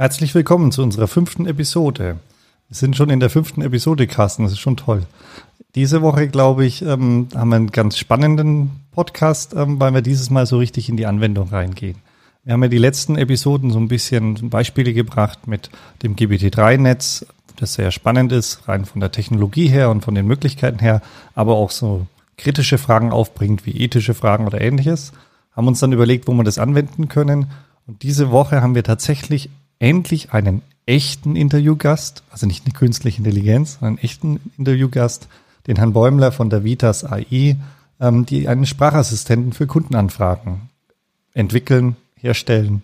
Herzlich willkommen zu unserer fünften Episode. Wir sind schon in der fünften Episode, Carsten, das ist schon toll. Diese Woche, glaube ich, ähm, haben wir einen ganz spannenden Podcast, ähm, weil wir dieses Mal so richtig in die Anwendung reingehen. Wir haben ja die letzten Episoden so ein bisschen Beispiele gebracht mit dem GBT3-Netz, das sehr spannend ist, rein von der Technologie her und von den Möglichkeiten her, aber auch so kritische Fragen aufbringt, wie ethische Fragen oder ähnliches. Haben uns dann überlegt, wo wir das anwenden können. Und diese Woche haben wir tatsächlich endlich einen echten Interviewgast, also nicht eine künstliche Intelligenz, sondern einen echten Interviewgast, den Herrn Bäumler von der Vitas AI, ähm, die einen Sprachassistenten für Kundenanfragen entwickeln, herstellen,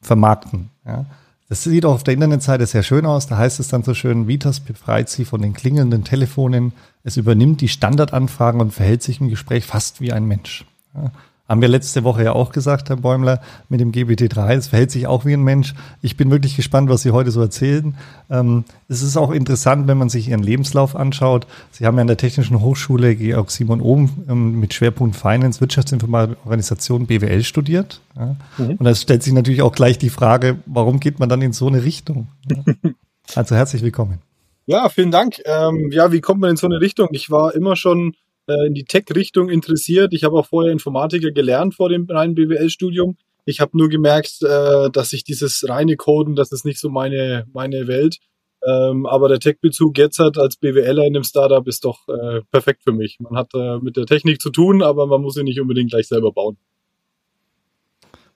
vermarkten. Ja. Das sieht auch auf der Internetseite sehr schön aus. Da heißt es dann so schön, Vitas befreit sie von den klingelnden Telefonen. Es übernimmt die Standardanfragen und verhält sich im Gespräch fast wie ein Mensch. Ja. Haben wir letzte Woche ja auch gesagt, Herr Bäumler, mit dem GBT3. Es verhält sich auch wie ein Mensch. Ich bin wirklich gespannt, was Sie heute so erzählen. Ähm, es ist auch interessant, wenn man sich Ihren Lebenslauf anschaut. Sie haben ja an der Technischen Hochschule Georg Simon Ohm ähm, mit Schwerpunkt Finance, Wirtschaftsinformatik, Organisation, BWL studiert. Ja. Mhm. Und da stellt sich natürlich auch gleich die Frage, warum geht man dann in so eine Richtung? also herzlich willkommen. Ja, vielen Dank. Ähm, ja, wie kommt man in so eine Richtung? Ich war immer schon äh, in die Tech-Richtung interessiert. Ich habe auch vorher Informatiker gelernt vor dem reinen BWL-Studium. Ich habe nur gemerkt, äh, dass ich dieses reine Coden, das ist nicht so meine, meine Welt. Ähm, aber der Tech-Bezug jetzt hat als BWLer in einem Startup ist doch äh, perfekt für mich. Man hat mit der Technik zu tun, aber man muss sie nicht unbedingt gleich selber bauen.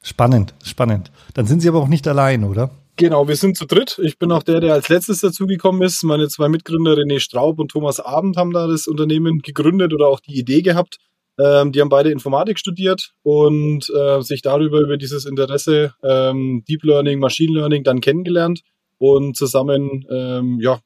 Spannend, spannend. Dann sind Sie aber auch nicht allein, oder? Genau, wir sind zu dritt. Ich bin auch der, der als letztes dazugekommen ist. Meine zwei Mitgründer René Straub und Thomas Abend haben da das Unternehmen gegründet oder auch die Idee gehabt. Ähm, die haben beide Informatik studiert und äh, sich darüber über dieses Interesse ähm, Deep Learning, Machine Learning dann kennengelernt und zusammen ähm, ja,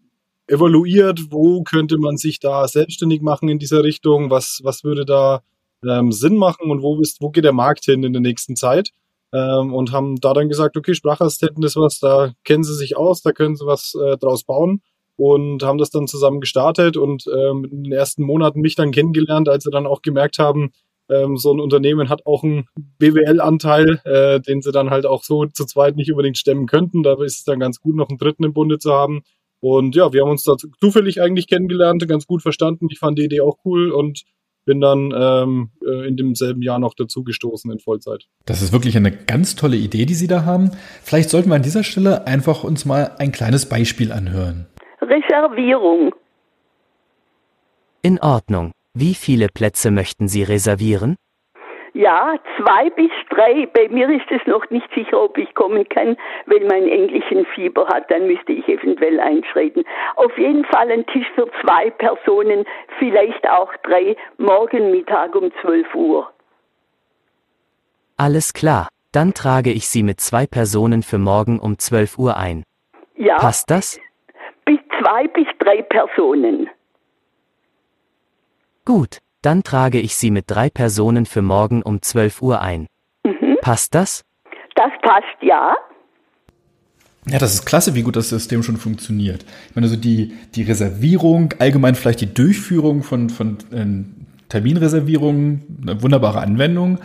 evaluiert, wo könnte man sich da selbstständig machen in dieser Richtung, was, was würde da ähm, Sinn machen und wo, ist, wo geht der Markt hin in der nächsten Zeit ähm, und haben da dann gesagt, okay, Sprachassistenten ist was, da kennen sie sich aus, da können sie was äh, draus bauen und haben das dann zusammen gestartet und ähm, in den ersten Monaten mich dann kennengelernt, als sie dann auch gemerkt haben, ähm, so ein Unternehmen hat auch einen BWL-Anteil, äh, den sie dann halt auch so zu zweit nicht unbedingt stemmen könnten. Da ist es dann ganz gut, noch einen dritten im Bunde zu haben. Und ja, wir haben uns da zufällig eigentlich kennengelernt, ganz gut verstanden. Ich fand die Idee auch cool und bin dann ähm, äh, in demselben Jahr noch dazugestoßen in Vollzeit. Das ist wirklich eine ganz tolle Idee, die Sie da haben. Vielleicht sollten wir an dieser Stelle einfach uns mal ein kleines Beispiel anhören. Reservierung. In Ordnung. Wie viele Plätze möchten Sie reservieren? Ja, zwei bis drei. Bei mir ist es noch nicht sicher, ob ich kommen kann. Wenn mein englischen Fieber hat, dann müsste ich eventuell einschreiten. Auf jeden Fall ein Tisch für zwei Personen, vielleicht auch drei, morgen Mittag um 12 Uhr. Alles klar. Dann trage ich Sie mit zwei Personen für morgen um 12 Uhr ein. Ja. Passt das? Bis zwei bis drei Personen. Gut. Dann trage ich Sie mit drei Personen für morgen um 12 Uhr ein. Mhm. Passt das? Das passt, ja. Ja, das ist klasse, wie gut das System schon funktioniert. Ich meine, also die, die Reservierung, allgemein vielleicht die Durchführung von, von äh, Terminreservierungen, eine wunderbare Anwendung.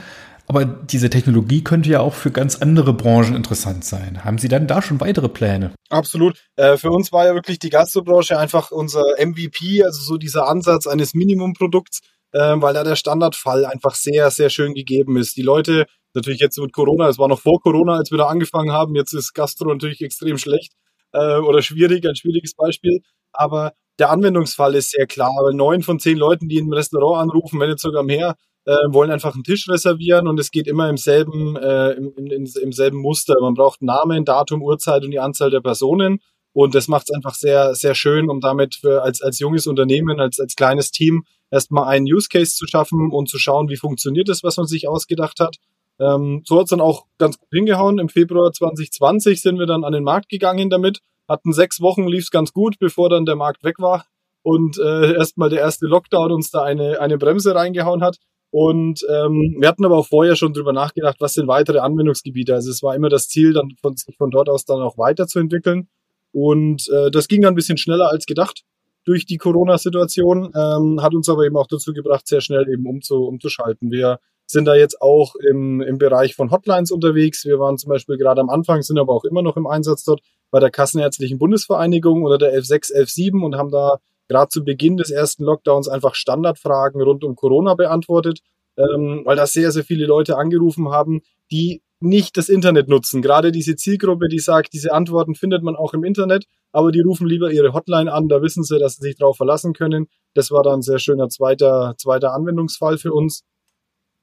Aber diese Technologie könnte ja auch für ganz andere Branchen interessant sein. Haben Sie dann da schon weitere Pläne? Absolut. Äh, für uns war ja wirklich die Gastrobranche einfach unser MVP, also so dieser Ansatz eines Minimumprodukts, ähm, weil da der Standardfall einfach sehr, sehr schön gegeben ist. Die Leute, natürlich jetzt mit Corona, es war noch vor Corona, als wir da angefangen haben, jetzt ist Gastro natürlich extrem schlecht äh, oder schwierig, ein schwieriges Beispiel, aber der Anwendungsfall ist sehr klar, weil neun von zehn Leuten, die im Restaurant anrufen, wenn jetzt sogar mehr, äh, wollen einfach einen Tisch reservieren und es geht immer im selben, äh, im, im, im selben Muster. Man braucht Namen, Datum, Uhrzeit und die Anzahl der Personen Und das macht es einfach sehr, sehr schön, um damit für, als, als junges Unternehmen, als, als kleines Team erstmal einen Use Case zu schaffen und zu schauen, wie funktioniert das, was man sich ausgedacht hat. Ähm, so hat es dann auch ganz gut hingehauen. Im Februar 2020 sind wir dann an den Markt gegangen damit, hatten sechs Wochen, lief es ganz gut, bevor dann der Markt weg war und äh, erstmal der erste Lockdown uns da eine, eine Bremse reingehauen hat. Und ähm, wir hatten aber auch vorher schon drüber nachgedacht, was sind weitere Anwendungsgebiete. Also es war immer das Ziel, dann von, sich von dort aus dann auch weiterzuentwickeln. Und äh, das ging dann ein bisschen schneller als gedacht durch die Corona-Situation, ähm, hat uns aber eben auch dazu gebracht, sehr schnell eben umzu, umzuschalten. Wir sind da jetzt auch im, im Bereich von Hotlines unterwegs. Wir waren zum Beispiel gerade am Anfang, sind aber auch immer noch im Einsatz dort bei der Kassenärztlichen Bundesvereinigung oder der 116, 117 und haben da gerade zu Beginn des ersten Lockdowns einfach Standardfragen rund um Corona beantwortet, ähm, weil da sehr, sehr viele Leute angerufen haben, die nicht das Internet nutzen. Gerade diese Zielgruppe, die sagt, diese Antworten findet man auch im Internet, aber die rufen lieber ihre Hotline an, da wissen sie, dass sie sich darauf verlassen können. Das war dann ein sehr schöner zweiter, zweiter Anwendungsfall für uns.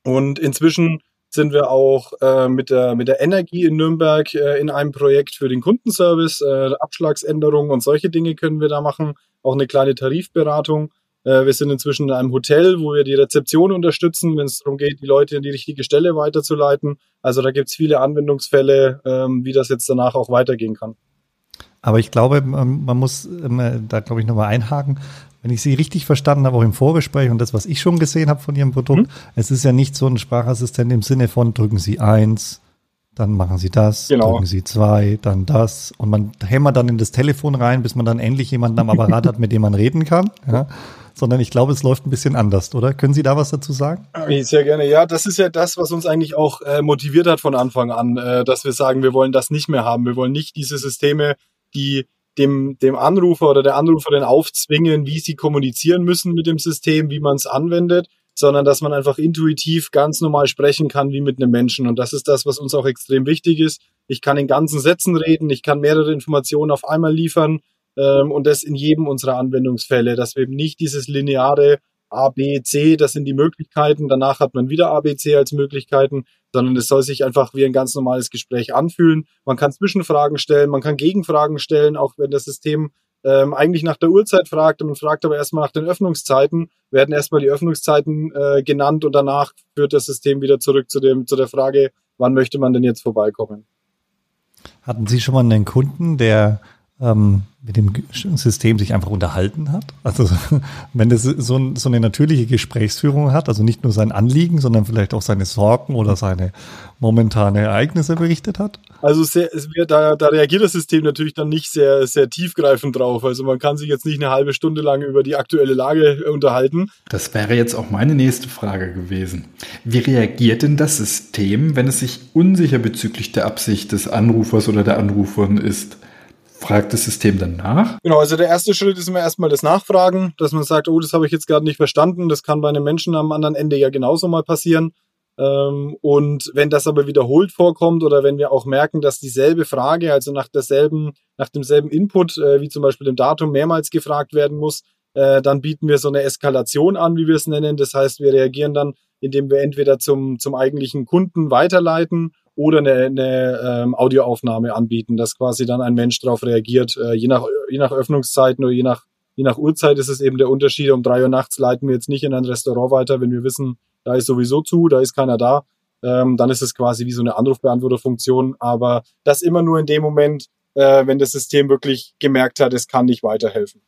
Und inzwischen sind wir auch äh, mit, der, mit der Energie in Nürnberg äh, in einem Projekt für den Kundenservice. Äh, Abschlagsänderungen und solche Dinge können wir da machen. Auch eine kleine Tarifberatung. Äh, wir sind inzwischen in einem Hotel, wo wir die Rezeption unterstützen, wenn es darum geht, die Leute in die richtige Stelle weiterzuleiten. Also da gibt es viele Anwendungsfälle, ähm, wie das jetzt danach auch weitergehen kann. Aber ich glaube, man muss ähm, da, glaube ich, nochmal einhaken wenn ich Sie richtig verstanden habe, auch im Vorgespräch und das, was ich schon gesehen habe von Ihrem Produkt, mhm. es ist ja nicht so ein Sprachassistent im Sinne von drücken Sie eins, dann machen Sie das, genau. drücken Sie zwei, dann das und man hämmert dann in das Telefon rein, bis man dann endlich jemanden am Apparat hat, mit dem man reden kann. Ja. Sondern ich glaube, es läuft ein bisschen anders, oder? Können Sie da was dazu sagen? Sehr gerne. Ja, das ist ja das, was uns eigentlich auch äh, motiviert hat von Anfang an, äh, dass wir sagen, wir wollen das nicht mehr haben. Wir wollen nicht diese Systeme, die dem, dem Anrufer oder der Anruferin aufzwingen, wie sie kommunizieren müssen mit dem System, wie man es anwendet, sondern dass man einfach intuitiv ganz normal sprechen kann wie mit einem Menschen. Und das ist das, was uns auch extrem wichtig ist. Ich kann in ganzen Sätzen reden, ich kann mehrere Informationen auf einmal liefern ähm, und das in jedem unserer Anwendungsfälle, dass wir eben nicht dieses lineare A, B, C, das sind die Möglichkeiten, danach hat man wieder A, B, C als Möglichkeiten, sondern es soll sich einfach wie ein ganz normales Gespräch anfühlen. Man kann Zwischenfragen stellen, man kann Gegenfragen stellen, auch wenn das System ähm, eigentlich nach der Uhrzeit fragt man fragt aber erstmal nach den Öffnungszeiten, werden erstmal die Öffnungszeiten äh, genannt und danach führt das System wieder zurück zu dem zu der Frage, wann möchte man denn jetzt vorbeikommen. Hatten Sie schon mal einen Kunden, der ähm, mit dem System sich einfach unterhalten hat. Also wenn das so, so, eine natürliche Gesprächsführung hat, also nicht nur sein Anliegen, sondern vielleicht auch seine Sorgen oder seine momentane Ereignisse berichtet hat. Also sehr, da, da reagiert das System natürlich dann nicht sehr, sehr tiefgreifend drauf. Also man kann sich jetzt nicht eine halbe Stunde lang über die aktuelle Lage unterhalten. Das wäre jetzt auch meine nächste Frage gewesen. Wie reagiert denn das System, wenn es sich unsicher bezüglich der Absicht des Anrufers oder der Anruferin ist? Fragt das System dann nach? Genau, also der erste Schritt ist immer erstmal das Nachfragen, dass man sagt, oh, das habe ich jetzt gerade nicht verstanden. Das kann bei einem Menschen am anderen Ende ja genauso mal passieren. Ähm, und wenn das aber wiederholt vorkommt oder wenn wir auch merken, dass dieselbe Frage, also nach derselben, nach demselben Input, äh, wie zum Beispiel dem Datum, mehrmals gefragt werden muss, äh, dann bieten wir so eine Eskalation an, wie wir es nennen. Das heißt, wir reagieren dann, indem wir entweder zum, zum eigentlichen Kunden weiterleiten oder eine, eine ähm, Audioaufnahme anbieten, dass quasi dann ein Mensch darauf reagiert. Äh, je, nach, je nach Öffnungszeiten oder je nach, je nach Uhrzeit ist es eben der Unterschied. Um drei Uhr nachts leiten wir jetzt nicht in ein Restaurant weiter, wenn wir wissen, da ist sowieso zu, da ist keiner da. Ähm, dann ist es quasi wie so eine Anrufbeantworterfunktion. Aber das immer nur in dem Moment, äh, wenn das System wirklich gemerkt hat, es kann nicht weiterhelfen.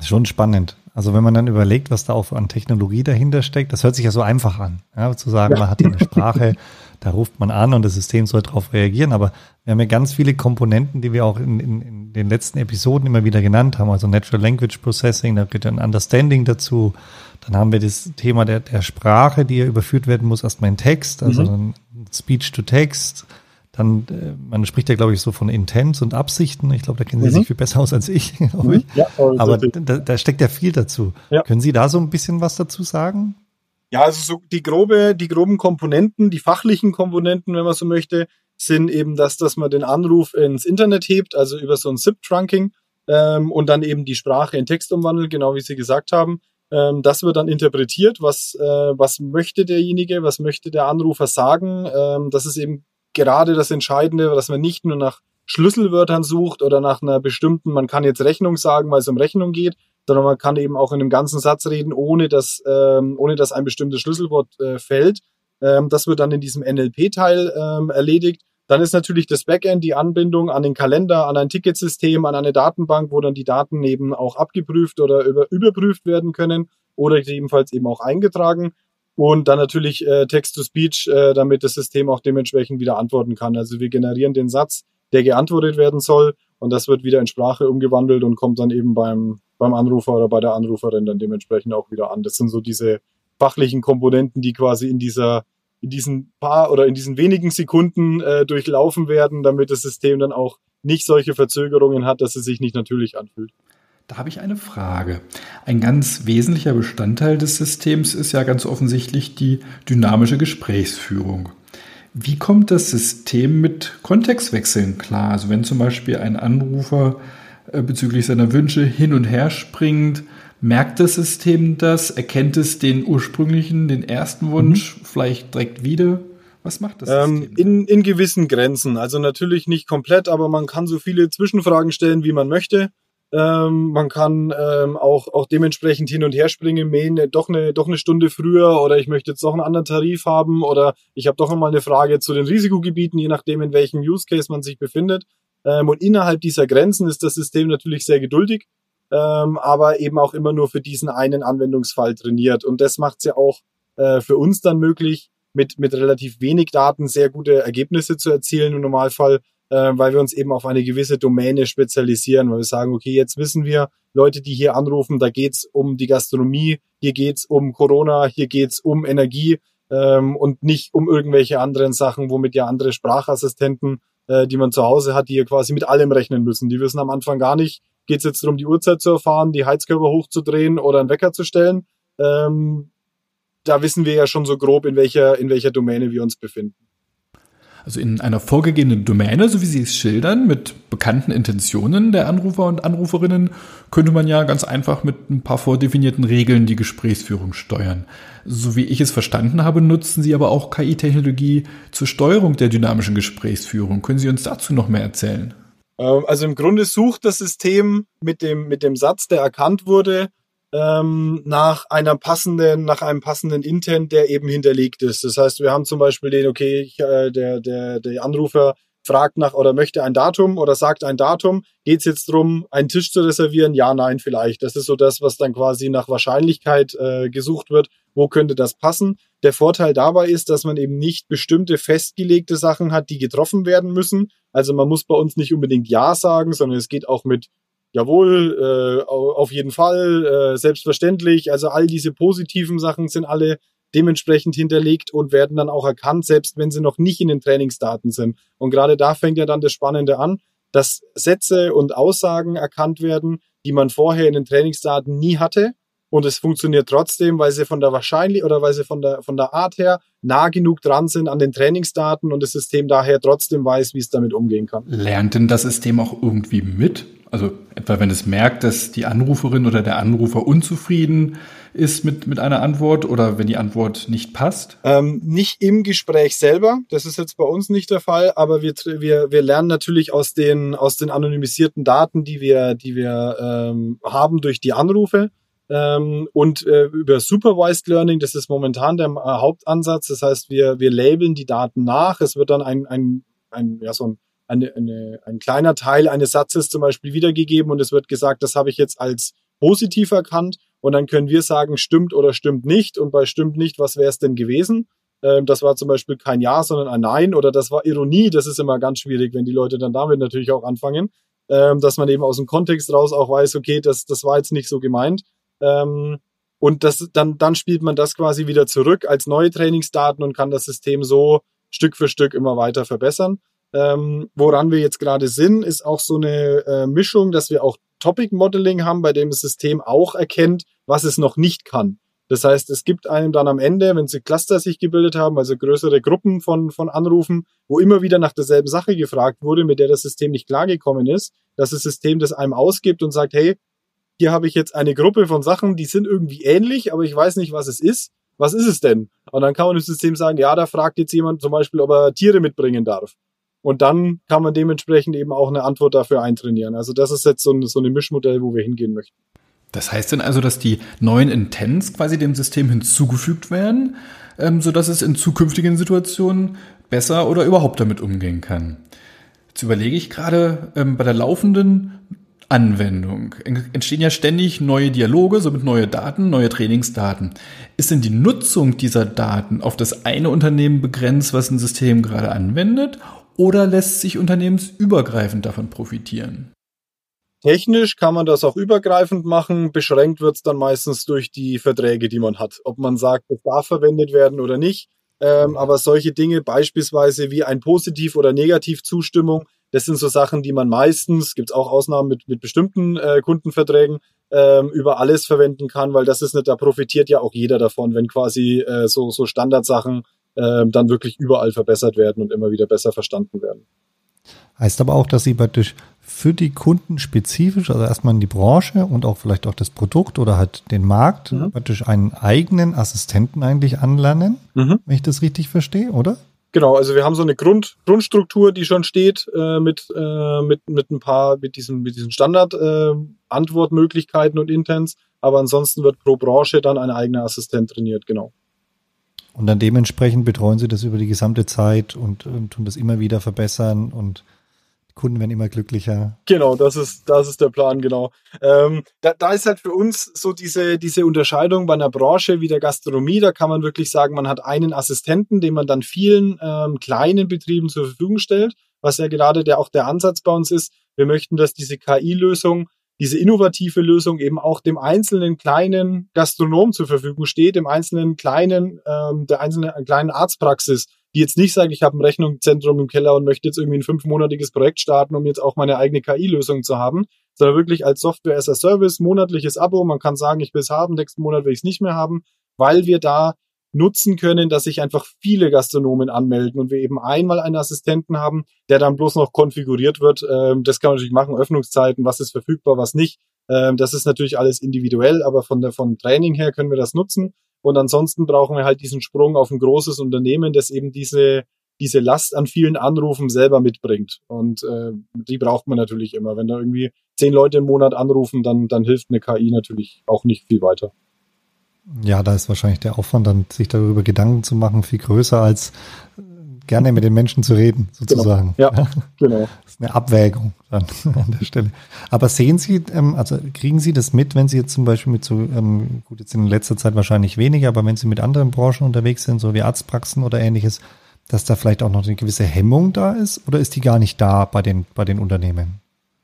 Schon spannend. Also wenn man dann überlegt, was da auch an Technologie dahinter steckt, das hört sich ja so einfach an, ja, zu sagen, ja. man hat hier eine Sprache, da ruft man an und das System soll darauf reagieren. Aber wir haben ja ganz viele Komponenten, die wir auch in, in, in den letzten Episoden immer wieder genannt haben. Also Natural Language Processing, da gehört ein Understanding dazu. Dann haben wir das Thema der, der Sprache, die ja überführt werden muss, erstmal in Text, also mhm. Speech to Text. Dann, äh, man spricht ja, glaube ich, so von Intents und Absichten. Ich glaube, da kennen Sie mhm. sich viel besser aus als ich. Mhm. ich. Ja, aber da, da, steckt ja viel dazu. Ja. Können Sie da so ein bisschen was dazu sagen? Ja, also so die grobe, die groben Komponenten, die fachlichen Komponenten, wenn man so möchte, sind eben das, dass man den Anruf ins Internet hebt, also über so ein SIP-Trunking ähm, und dann eben die Sprache in Text umwandelt, genau wie Sie gesagt haben. Ähm, das wird dann interpretiert, was, äh, was möchte derjenige, was möchte der Anrufer sagen. Ähm, das ist eben gerade das Entscheidende, dass man nicht nur nach Schlüsselwörtern sucht oder nach einer bestimmten, man kann jetzt Rechnung sagen, weil es um Rechnung geht, sondern man kann eben auch in einem ganzen Satz reden, ohne dass, ähm, ohne dass ein bestimmtes Schlüsselwort äh, fällt. Ähm, das wird dann in diesem NLP-Teil ähm, erledigt. Dann ist natürlich das Backend, die Anbindung an den Kalender, an ein Ticketsystem, an eine Datenbank, wo dann die Daten eben auch abgeprüft oder über, überprüft werden können oder gegebenenfalls eben auch eingetragen. Und dann natürlich äh, Text-to-Speech, äh, damit das System auch dementsprechend wieder antworten kann. Also wir generieren den Satz, der geantwortet werden soll und das wird wieder in Sprache umgewandelt und kommt dann eben beim, beim Anrufer oder bei der Anruferin dann dementsprechend auch wieder an. Das sind so diese fachlichen Komponenten, die quasi in dieser in diesen paar oder in diesen wenigen Sekunden äh, durchlaufen werden, damit das System dann auch nicht solche Verzögerungen hat, dass es sich nicht natürlich anfühlt. Da habe ich eine Frage. Ein ganz wesentlicher Bestandteil des Systems ist ja ganz offensichtlich die dynamische Gesprächsführung. Wie kommt das System mit Kontextwechseln klar? Also wenn zum Beispiel ein Anrufer bezüglich seiner Wünsche hin und her springt, merkt das System das? Erkennt es den ursprünglichen, den ersten Wunsch mhm. vielleicht direkt wieder? Was macht das ähm, System? in, in gewissen Grenzen. Also natürlich nicht komplett, aber man kann so viele Zwischenfragen stellen, wie man möchte. Ähm, man kann ähm, auch, auch dementsprechend hin und her springen, mähen, äh, doch eine, doch eine Stunde früher oder ich möchte jetzt doch einen anderen Tarif haben oder ich habe doch einmal eine Frage zu den Risikogebieten, je nachdem, in welchem Use Case man sich befindet. Ähm, und innerhalb dieser Grenzen ist das System natürlich sehr geduldig, ähm, aber eben auch immer nur für diesen einen Anwendungsfall trainiert. Und das macht es ja auch äh, für uns dann möglich, mit, mit relativ wenig Daten sehr gute Ergebnisse zu erzielen im Normalfall, äh, weil wir uns eben auf eine gewisse Domäne spezialisieren, weil wir sagen, okay, jetzt wissen wir, Leute, die hier anrufen, da geht's um die Gastronomie, hier geht's um Corona, hier geht's um Energie ähm, und nicht um irgendwelche anderen Sachen, womit ja andere Sprachassistenten, äh, die man zu Hause hat, die hier quasi mit allem rechnen müssen. Die wissen am Anfang gar nicht, geht's jetzt darum, die Uhrzeit zu erfahren, die Heizkörper hochzudrehen oder einen Wecker zu stellen. Ähm, da wissen wir ja schon so grob, in welcher, in welcher Domäne wir uns befinden. Also in einer vorgegebenen Domäne, so wie Sie es schildern, mit bekannten Intentionen der Anrufer und Anruferinnen, könnte man ja ganz einfach mit ein paar vordefinierten Regeln die Gesprächsführung steuern. So wie ich es verstanden habe, nutzen Sie aber auch KI-Technologie zur Steuerung der dynamischen Gesprächsführung. Können Sie uns dazu noch mehr erzählen? Ähm, also im Grunde sucht das System mit dem, mit dem Satz, der erkannt wurde, ähm, nach einer passenden, nach einem passenden Intent, der eben hinterlegt ist. Das heißt, wir haben zum Beispiel den, okay, ich, äh, der, der, der Anrufer fragt nach oder möchte ein Datum oder sagt ein Datum. Geht es jetzt drum, einen Tisch zu reservieren? Ja, nein, vielleicht. Das ist so das, was dann quasi nach Wahrscheinlichkeit äh, gesucht wird. Wo könnte das passen? Der Vorteil dabei ist, dass man eben nicht bestimmte festgelegte Sachen hat, die getroffen werden müssen. Also man muss bei uns nicht unbedingt Ja sagen, sondern es geht auch mit jawohl, äh, auf jeden Fall, äh, selbstverständlich. Also all diese positiven Sachen sind alle dementsprechend hinterlegt und werden dann auch erkannt, selbst wenn sie noch nicht in den Trainingsdaten sind. Und gerade da fängt ja dann das Spannende an, dass Sätze und Aussagen erkannt werden, die man vorher in den Trainingsdaten nie hatte. Und es funktioniert trotzdem, weil sie von der wahrscheinlich oder weil sie von der, von der Art her nah genug dran sind an den Trainingsdaten und das System daher trotzdem weiß, wie es damit umgehen kann. Lernt denn das System auch irgendwie mit? Also etwa wenn es merkt, dass die Anruferin oder der Anrufer unzufrieden ist mit, mit einer Antwort oder wenn die Antwort nicht passt? Ähm, nicht im Gespräch selber, das ist jetzt bei uns nicht der Fall, aber wir, wir, wir lernen natürlich aus den, aus den anonymisierten Daten, die wir, die wir ähm, haben durch die Anrufe. Ähm, und äh, über Supervised Learning, das ist momentan der äh, Hauptansatz. Das heißt, wir, wir labeln die Daten nach. Es wird dann ein, ein, ein, ja, so ein eine, eine, ein kleiner Teil eines Satzes zum Beispiel wiedergegeben und es wird gesagt, das habe ich jetzt als positiv erkannt und dann können wir sagen, stimmt oder stimmt nicht und bei stimmt nicht, was wäre es denn gewesen? Ähm, das war zum Beispiel kein Ja, sondern ein Nein oder das war Ironie. Das ist immer ganz schwierig, wenn die Leute dann damit natürlich auch anfangen, ähm, dass man eben aus dem Kontext raus auch weiß, okay, das, das war jetzt nicht so gemeint. Ähm, und das, dann, dann spielt man das quasi wieder zurück als neue Trainingsdaten und kann das System so Stück für Stück immer weiter verbessern. Ähm, woran wir jetzt gerade sind, ist auch so eine äh, Mischung, dass wir auch Topic Modeling haben, bei dem das System auch erkennt, was es noch nicht kann. Das heißt, es gibt einem dann am Ende, wenn sie Cluster sich gebildet haben, also größere Gruppen von, von Anrufen, wo immer wieder nach derselben Sache gefragt wurde, mit der das System nicht klargekommen ist, dass das System das einem ausgibt und sagt, hey, hier habe ich jetzt eine Gruppe von Sachen, die sind irgendwie ähnlich, aber ich weiß nicht, was es ist. Was ist es denn? Und dann kann man dem System sagen, ja, da fragt jetzt jemand zum Beispiel, ob er Tiere mitbringen darf. Und dann kann man dementsprechend eben auch eine Antwort dafür eintrainieren. Also das ist jetzt so ein, so ein Mischmodell, wo wir hingehen möchten. Das heißt denn also, dass die neuen Intents quasi dem System hinzugefügt werden, ähm, sodass es in zukünftigen Situationen besser oder überhaupt damit umgehen kann. Jetzt überlege ich gerade ähm, bei der laufenden Anwendung entstehen ja ständig neue Dialoge, somit neue Daten, neue Trainingsdaten. Ist denn die Nutzung dieser Daten auf das eine Unternehmen begrenzt, was ein System gerade anwendet, oder lässt sich unternehmensübergreifend davon profitieren? Technisch kann man das auch übergreifend machen. Beschränkt wird es dann meistens durch die Verträge, die man hat. Ob man sagt, es darf verwendet werden oder nicht. Ähm, aber solche Dinge, beispielsweise wie ein Positiv- oder Negativzustimmung, das sind so Sachen, die man meistens, gibt es auch Ausnahmen mit, mit bestimmten äh, Kundenverträgen, ähm, über alles verwenden kann, weil das ist nicht, da profitiert ja auch jeder davon, wenn quasi äh, so, so Standardsachen äh, dann wirklich überall verbessert werden und immer wieder besser verstanden werden. Heißt aber auch, dass Sie praktisch für die Kunden spezifisch, also erstmal in die Branche und auch vielleicht auch das Produkt oder halt den Markt, mhm. praktisch einen eigenen Assistenten eigentlich anlernen, mhm. wenn ich das richtig verstehe, oder? Genau, also wir haben so eine Grund, Grundstruktur, die schon steht, äh, mit, äh, mit, mit ein paar, mit diesen, mit diesen Standard-Antwortmöglichkeiten äh, und Intents, aber ansonsten wird pro Branche dann ein eigener Assistent trainiert, genau. Und dann dementsprechend betreuen Sie das über die gesamte Zeit und, und tun das immer wieder verbessern und Kunden werden immer glücklicher. Genau, das ist, das ist der Plan, genau. Ähm, da, da ist halt für uns so diese, diese Unterscheidung bei einer Branche wie der Gastronomie, da kann man wirklich sagen, man hat einen Assistenten, den man dann vielen ähm, kleinen Betrieben zur Verfügung stellt, was ja gerade der auch der Ansatz bei uns ist. Wir möchten, dass diese KI-Lösung, diese innovative Lösung eben auch dem einzelnen kleinen Gastronom zur Verfügung steht, dem einzelnen kleinen, ähm, der einzelnen kleinen Arztpraxis, die jetzt nicht sagen, ich habe ein Rechnungszentrum im Keller und möchte jetzt irgendwie ein fünfmonatiges Projekt starten, um jetzt auch meine eigene KI-Lösung zu haben, sondern wirklich als Software as a Service, monatliches Abo. Man kann sagen, ich will es haben, nächsten Monat will ich es nicht mehr haben, weil wir da nutzen können, dass sich einfach viele Gastronomen anmelden und wir eben einmal einen Assistenten haben, der dann bloß noch konfiguriert wird. Ähm, das kann man natürlich machen, Öffnungszeiten, was ist verfügbar, was nicht. Ähm, das ist natürlich alles individuell, aber von der, vom Training her können wir das nutzen. Und ansonsten brauchen wir halt diesen Sprung auf ein großes Unternehmen, das eben diese, diese Last an vielen Anrufen selber mitbringt. Und äh, die braucht man natürlich immer. Wenn da irgendwie zehn Leute im Monat anrufen, dann, dann hilft eine KI natürlich auch nicht viel weiter. Ja, da ist wahrscheinlich der Aufwand, dann sich darüber Gedanken zu machen, viel größer als gerne mit den Menschen zu reden, sozusagen. Genau. Ja, genau. Das ist eine Abwägung dann an der Stelle. Aber sehen Sie, ähm, also kriegen Sie das mit, wenn Sie jetzt zum Beispiel mit so, ähm, gut, jetzt in letzter Zeit wahrscheinlich weniger, aber wenn Sie mit anderen Branchen unterwegs sind, so wie Arztpraxen oder ähnliches, dass da vielleicht auch noch eine gewisse Hemmung da ist oder ist die gar nicht da bei den, bei den Unternehmen?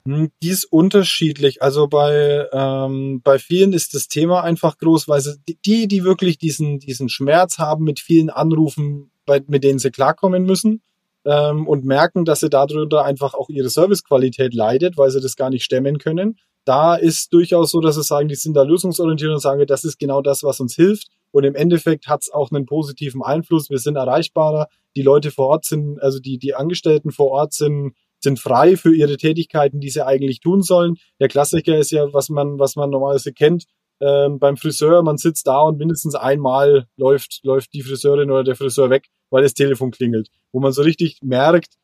Hm, die ist unterschiedlich. Also bei, ähm, bei vielen ist das Thema einfach groß, weil sie, die, die wirklich diesen, diesen Schmerz haben mit vielen Anrufen bei, mit denen sie klarkommen müssen ähm, und merken, dass sie darüber einfach auch ihre Servicequalität leidet, weil sie das gar nicht stemmen können. Da ist durchaus so, dass sie sagen, die sind da lösungsorientiert und sagen, das ist genau das, was uns hilft. Und im Endeffekt hat es auch einen positiven Einfluss. Wir sind erreichbarer. Die Leute vor Ort sind, also die, die Angestellten vor Ort sind, sind frei für ihre Tätigkeiten, die sie eigentlich tun sollen. Der Klassiker ist ja, was man, was man normalerweise kennt, ähm, beim Friseur, man sitzt da und mindestens einmal läuft, läuft die Friseurin oder der Friseur weg, weil das Telefon klingelt. Wo man so richtig merkt,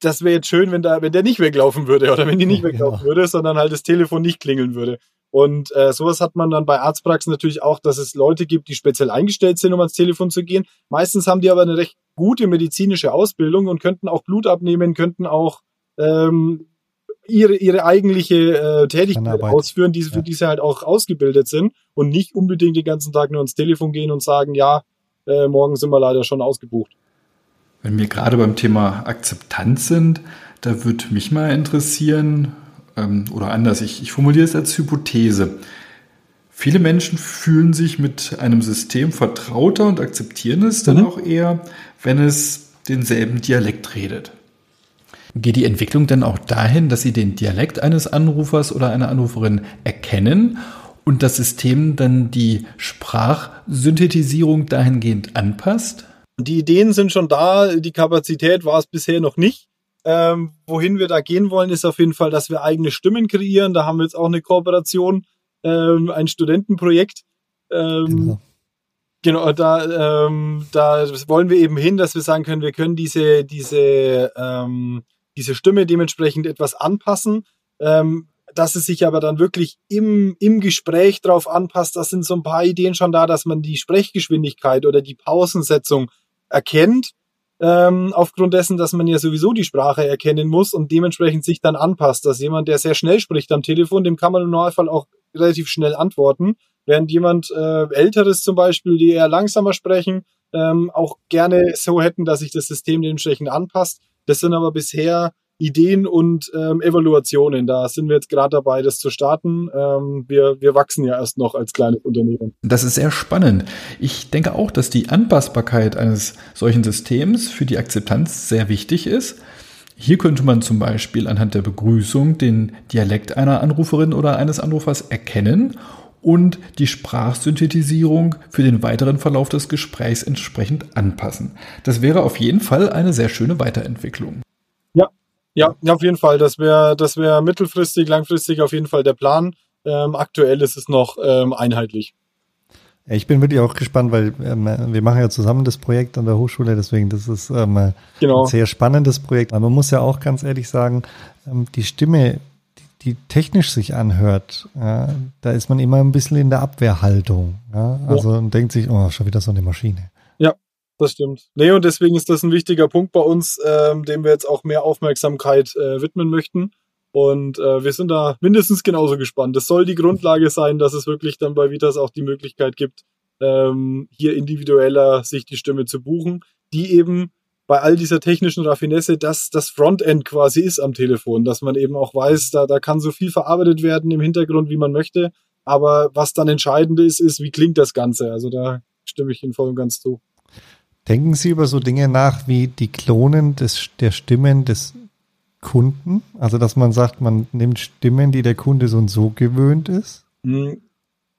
das wäre jetzt schön, wenn, da, wenn der nicht weglaufen würde oder wenn die nicht weglaufen ja. würde, sondern halt das Telefon nicht klingeln würde. Und äh, sowas hat man dann bei Arztpraxen natürlich auch, dass es Leute gibt, die speziell eingestellt sind, um ans Telefon zu gehen. Meistens haben die aber eine recht gute medizinische Ausbildung und könnten auch Blut abnehmen, könnten auch ähm, ihre, ihre eigentliche äh, Tätigkeit ausführen, die, für ja. die sie halt auch ausgebildet sind und nicht unbedingt den ganzen Tag nur ans Telefon gehen und sagen, ja, äh, morgen sind wir leider schon ausgebucht. Wenn wir gerade beim Thema Akzeptanz sind, da würde mich mal interessieren, ähm, oder anders, ich, ich formuliere es als Hypothese. Viele Menschen fühlen sich mit einem System vertrauter und akzeptieren es dann mhm. auch eher, wenn es denselben Dialekt redet. Geht die Entwicklung denn auch dahin, dass Sie den Dialekt eines Anrufers oder einer Anruferin erkennen und das System dann die Sprachsynthetisierung dahingehend anpasst? Die Ideen sind schon da, die Kapazität war es bisher noch nicht. Ähm, wohin wir da gehen wollen, ist auf jeden Fall, dass wir eigene Stimmen kreieren. Da haben wir jetzt auch eine Kooperation, ähm, ein Studentenprojekt. Ähm, genau Genau, da, ähm, da wollen wir eben hin, dass wir sagen können, wir können diese, diese, ähm, diese Stimme dementsprechend etwas anpassen. Ähm, dass es sich aber dann wirklich im, im Gespräch drauf anpasst, das sind so ein paar Ideen schon da, dass man die Sprechgeschwindigkeit oder die Pausensetzung erkennt, ähm, aufgrund dessen, dass man ja sowieso die Sprache erkennen muss und dementsprechend sich dann anpasst, dass jemand, der sehr schnell spricht am Telefon, dem kann man im Normalfall auch relativ schnell antworten. Während jemand äh, Älteres zum Beispiel, die eher langsamer sprechen, ähm, auch gerne so hätten, dass sich das System dementsprechend anpasst. Das sind aber bisher Ideen und ähm, Evaluationen. Da sind wir jetzt gerade dabei, das zu starten. Ähm, wir, wir wachsen ja erst noch als kleines Unternehmen. Das ist sehr spannend. Ich denke auch, dass die Anpassbarkeit eines solchen Systems für die Akzeptanz sehr wichtig ist. Hier könnte man zum Beispiel anhand der Begrüßung den Dialekt einer Anruferin oder eines Anrufers erkennen und die Sprachsynthetisierung für den weiteren Verlauf des Gesprächs entsprechend anpassen. Das wäre auf jeden Fall eine sehr schöne Weiterentwicklung. Ja, ja, auf jeden Fall. Das wäre das wäre mittelfristig, langfristig auf jeden Fall der Plan. Ähm, aktuell ist es noch ähm, einheitlich. Ich bin wirklich auch gespannt, weil ähm, wir machen ja zusammen das Projekt an der Hochschule, deswegen das ist ähm, genau. ein sehr spannendes Projekt. Aber man muss ja auch ganz ehrlich sagen, ähm, die Stimme die technisch sich anhört, ja, da ist man immer ein bisschen in der Abwehrhaltung. Ja? Also ja. und denkt sich, oh, schon wieder so eine Maschine. Das stimmt. Nee, und deswegen ist das ein wichtiger Punkt bei uns, ähm, dem wir jetzt auch mehr Aufmerksamkeit äh, widmen möchten. Und äh, wir sind da mindestens genauso gespannt. Es soll die Grundlage sein, dass es wirklich dann bei Vitas auch die Möglichkeit gibt, ähm, hier individueller sich die Stimme zu buchen, die eben bei all dieser technischen Raffinesse, dass das Frontend quasi ist am Telefon, dass man eben auch weiß, da, da kann so viel verarbeitet werden im Hintergrund, wie man möchte. Aber was dann entscheidend ist, ist, wie klingt das Ganze? Also da stimme ich Ihnen voll und ganz zu. Denken Sie über so Dinge nach wie die Klonen des, der Stimmen des Kunden? Also, dass man sagt, man nimmt Stimmen, die der Kunde so und so gewöhnt ist? Hm,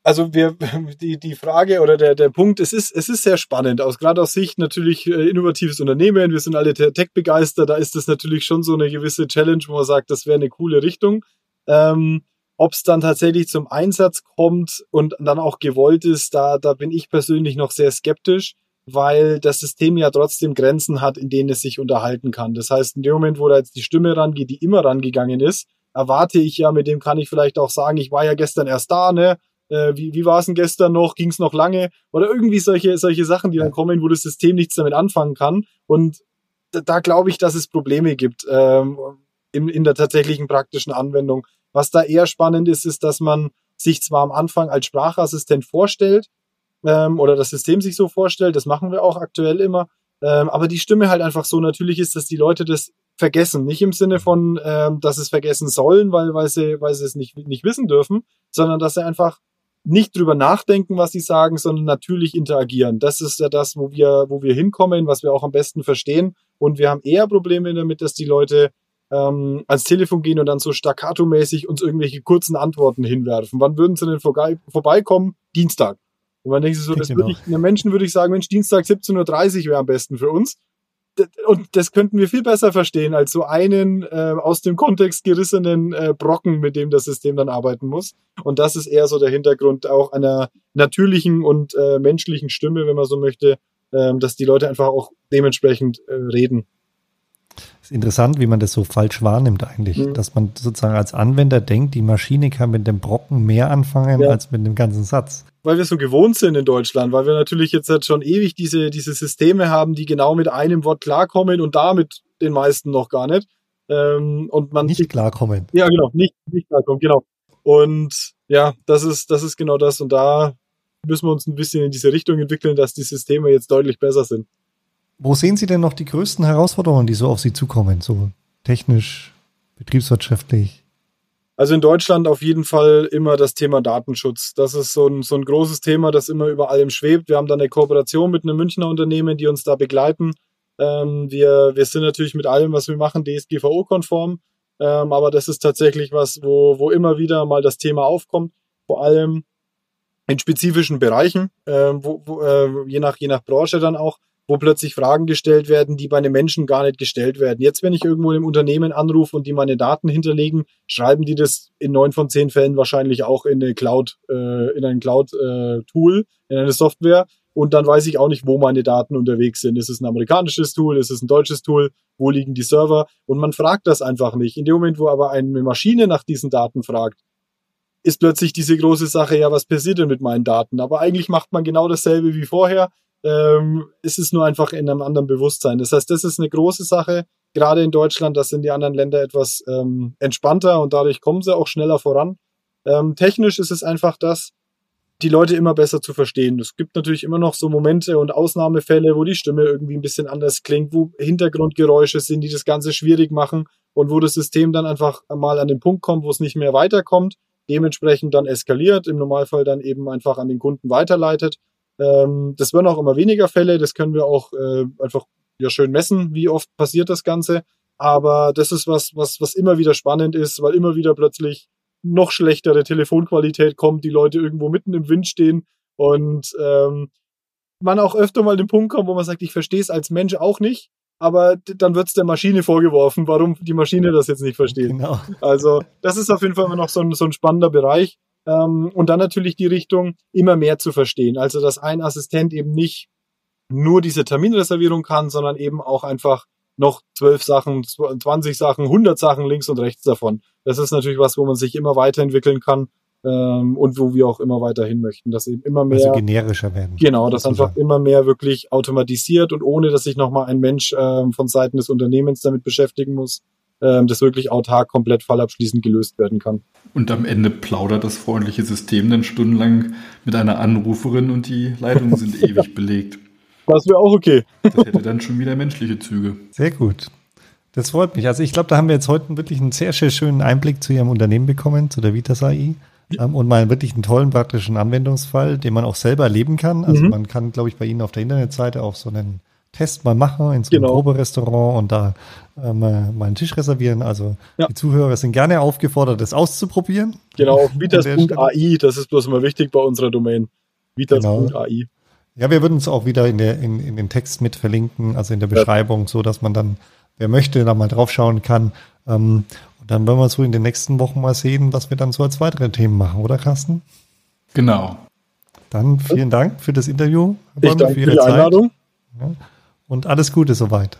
also wir, die, die Frage oder der, der Punkt, es ist, es ist sehr spannend, aus gerade aus Sicht natürlich äh, innovatives Unternehmen, wir sind alle Tech begeistert, da ist das natürlich schon so eine gewisse Challenge, wo man sagt, das wäre eine coole Richtung. Ähm, Ob es dann tatsächlich zum Einsatz kommt und dann auch gewollt ist, da, da bin ich persönlich noch sehr skeptisch, weil das System ja trotzdem Grenzen hat, in denen es sich unterhalten kann. Das heißt, in dem Moment, wo da jetzt die Stimme rangeht, die immer rangegangen ist, erwarte ich ja, mit dem kann ich vielleicht auch sagen, ich war ja gestern erst da, ne? äh, wie, wie war es denn gestern noch, ging es noch lange oder irgendwie solche, solche Sachen, die dann kommen, wo das System nichts damit anfangen kann. Und da, da glaube ich, dass es Probleme gibt ähm, in, in der tatsächlichen praktischen Anwendung. Was da eher spannend ist, ist, dass man sich zwar am Anfang als Sprachassistent vorstellt ähm, oder das System sich so vorstellt, das machen wir auch aktuell immer, ähm, aber die Stimme halt einfach so natürlich ist, dass die Leute das vergessen. Nicht im Sinne von, ähm, dass es vergessen sollen, weil, weil, sie, weil sie es nicht, nicht wissen dürfen, sondern dass sie einfach nicht drüber nachdenken, was sie sagen, sondern natürlich interagieren. Das ist ja das, wo wir, wo wir hinkommen, was wir auch am besten verstehen. Und wir haben eher Probleme damit, dass die Leute ähm, ans Telefon gehen und dann so staccato-mäßig uns irgendwelche kurzen Antworten hinwerfen. Wann würden sie denn vorbei, vorbeikommen? Dienstag. Und man denkt sich so, das würde ich, einem Menschen würde ich sagen, Mensch, Dienstag 17.30 Uhr wäre am besten für uns und das könnten wir viel besser verstehen als so einen äh, aus dem Kontext gerissenen äh, Brocken, mit dem das System dann arbeiten muss. Und das ist eher so der Hintergrund auch einer natürlichen und äh, menschlichen Stimme, wenn man so möchte, äh, dass die Leute einfach auch dementsprechend äh, reden. Ist interessant, wie man das so falsch wahrnimmt eigentlich, mhm. dass man sozusagen als Anwender denkt, die Maschine kann mit dem Brocken mehr anfangen ja. als mit dem ganzen Satz weil wir so gewohnt sind in Deutschland, weil wir natürlich jetzt halt schon ewig diese, diese Systeme haben, die genau mit einem Wort klarkommen und damit den meisten noch gar nicht. Ähm, und man nicht klarkommen. Ja, genau, nicht, nicht klarkommen, genau. Und ja, das ist, das ist genau das. Und da müssen wir uns ein bisschen in diese Richtung entwickeln, dass die Systeme jetzt deutlich besser sind. Wo sehen Sie denn noch die größten Herausforderungen, die so auf Sie zukommen, so technisch, betriebswirtschaftlich? Also in Deutschland auf jeden Fall immer das Thema Datenschutz. Das ist so ein, so ein großes Thema, das immer über allem schwebt. Wir haben da eine Kooperation mit einem Münchner Unternehmen, die uns da begleiten. Ähm, wir, wir sind natürlich mit allem, was wir machen, DSGVO-konform. Ähm, aber das ist tatsächlich was, wo, wo immer wieder mal das Thema aufkommt. Vor allem in spezifischen Bereichen, äh, wo, wo, äh, je, nach, je nach Branche dann auch wo plötzlich Fragen gestellt werden, die bei einem Menschen gar nicht gestellt werden. Jetzt, wenn ich irgendwo im Unternehmen anrufe und die meine Daten hinterlegen, schreiben die das in neun von zehn Fällen wahrscheinlich auch in eine Cloud, äh, in ein Cloud-Tool, äh, in eine Software. und dann weiß ich auch nicht, wo meine Daten unterwegs sind. Ist es ein amerikanisches Tool? Ist es ein deutsches Tool? Wo liegen die Server? Und man fragt das einfach nicht. In dem Moment, wo aber eine Maschine nach diesen Daten fragt, ist plötzlich diese große Sache, ja, was passiert denn mit meinen Daten? Aber eigentlich macht man genau dasselbe wie vorher. Ähm, es ist nur einfach in einem anderen Bewusstsein. Das heißt, das ist eine große Sache. Gerade in Deutschland, das sind die anderen Länder etwas ähm, entspannter und dadurch kommen sie auch schneller voran. Ähm, technisch ist es einfach das, die Leute immer besser zu verstehen. Es gibt natürlich immer noch so Momente und Ausnahmefälle, wo die Stimme irgendwie ein bisschen anders klingt, wo Hintergrundgeräusche sind, die das Ganze schwierig machen und wo das System dann einfach mal an den Punkt kommt, wo es nicht mehr weiterkommt, dementsprechend dann eskaliert, im Normalfall dann eben einfach an den Kunden weiterleitet. Ähm, das werden auch immer weniger Fälle, das können wir auch äh, einfach ja schön messen, wie oft passiert das Ganze. Aber das ist was, was, was immer wieder spannend ist, weil immer wieder plötzlich noch schlechtere Telefonqualität kommt, die Leute irgendwo mitten im Wind stehen und ähm, man auch öfter mal den Punkt kommt, wo man sagt, ich verstehe es als Mensch auch nicht, aber dann wird es der Maschine vorgeworfen, warum die Maschine das jetzt nicht versteht. Genau. Also das ist auf jeden Fall immer noch so ein, so ein spannender Bereich. Ähm, und dann natürlich die Richtung, immer mehr zu verstehen. Also dass ein Assistent eben nicht nur diese Terminreservierung kann, sondern eben auch einfach noch zwölf Sachen, 20 Sachen, 100 Sachen links und rechts davon. Das ist natürlich was, wo man sich immer weiterentwickeln kann ähm, und wo wir auch immer weiterhin möchten, dass eben immer mehr also generischer werden. Genau, dass einfach immer mehr wirklich automatisiert und ohne, dass sich nochmal ein Mensch ähm, von Seiten des Unternehmens damit beschäftigen muss, das wirklich autark komplett fallabschließend gelöst werden kann. Und am Ende plaudert das freundliche System dann stundenlang mit einer Anruferin und die Leitungen sind ewig belegt. Das wäre auch okay. Das hätte dann schon wieder menschliche Züge. Sehr gut. Das freut mich. Also ich glaube, da haben wir jetzt heute wirklich einen sehr, sehr schönen Einblick zu Ihrem Unternehmen bekommen, zu der Vitas AI. Ja. Ähm, und mal wirklich einen tollen praktischen Anwendungsfall, den man auch selber erleben kann. Also mhm. man kann, glaube ich, bei Ihnen auf der Internetseite auch so einen Test mal machen in so einem genau. Proberestaurant und da ähm, mal einen Tisch reservieren. Also ja. die Zuhörer sind gerne aufgefordert, das auszuprobieren. Genau, vitas.ai, das ist bloß mal wichtig bei unserer Domain. Vitas.ai. Genau. Ja, wir würden es auch wieder in, der, in, in den Text mit verlinken, also in der Beschreibung, ja. so dass man dann, wer möchte, da mal drauf schauen kann. Ähm, und dann werden wir so in den nächsten Wochen mal sehen, was wir dann so als weitere Themen machen, oder Carsten? Genau. Dann vielen Dank für das Interview. Ich danke für, für die Einladung. Ja. Und alles Gute soweit.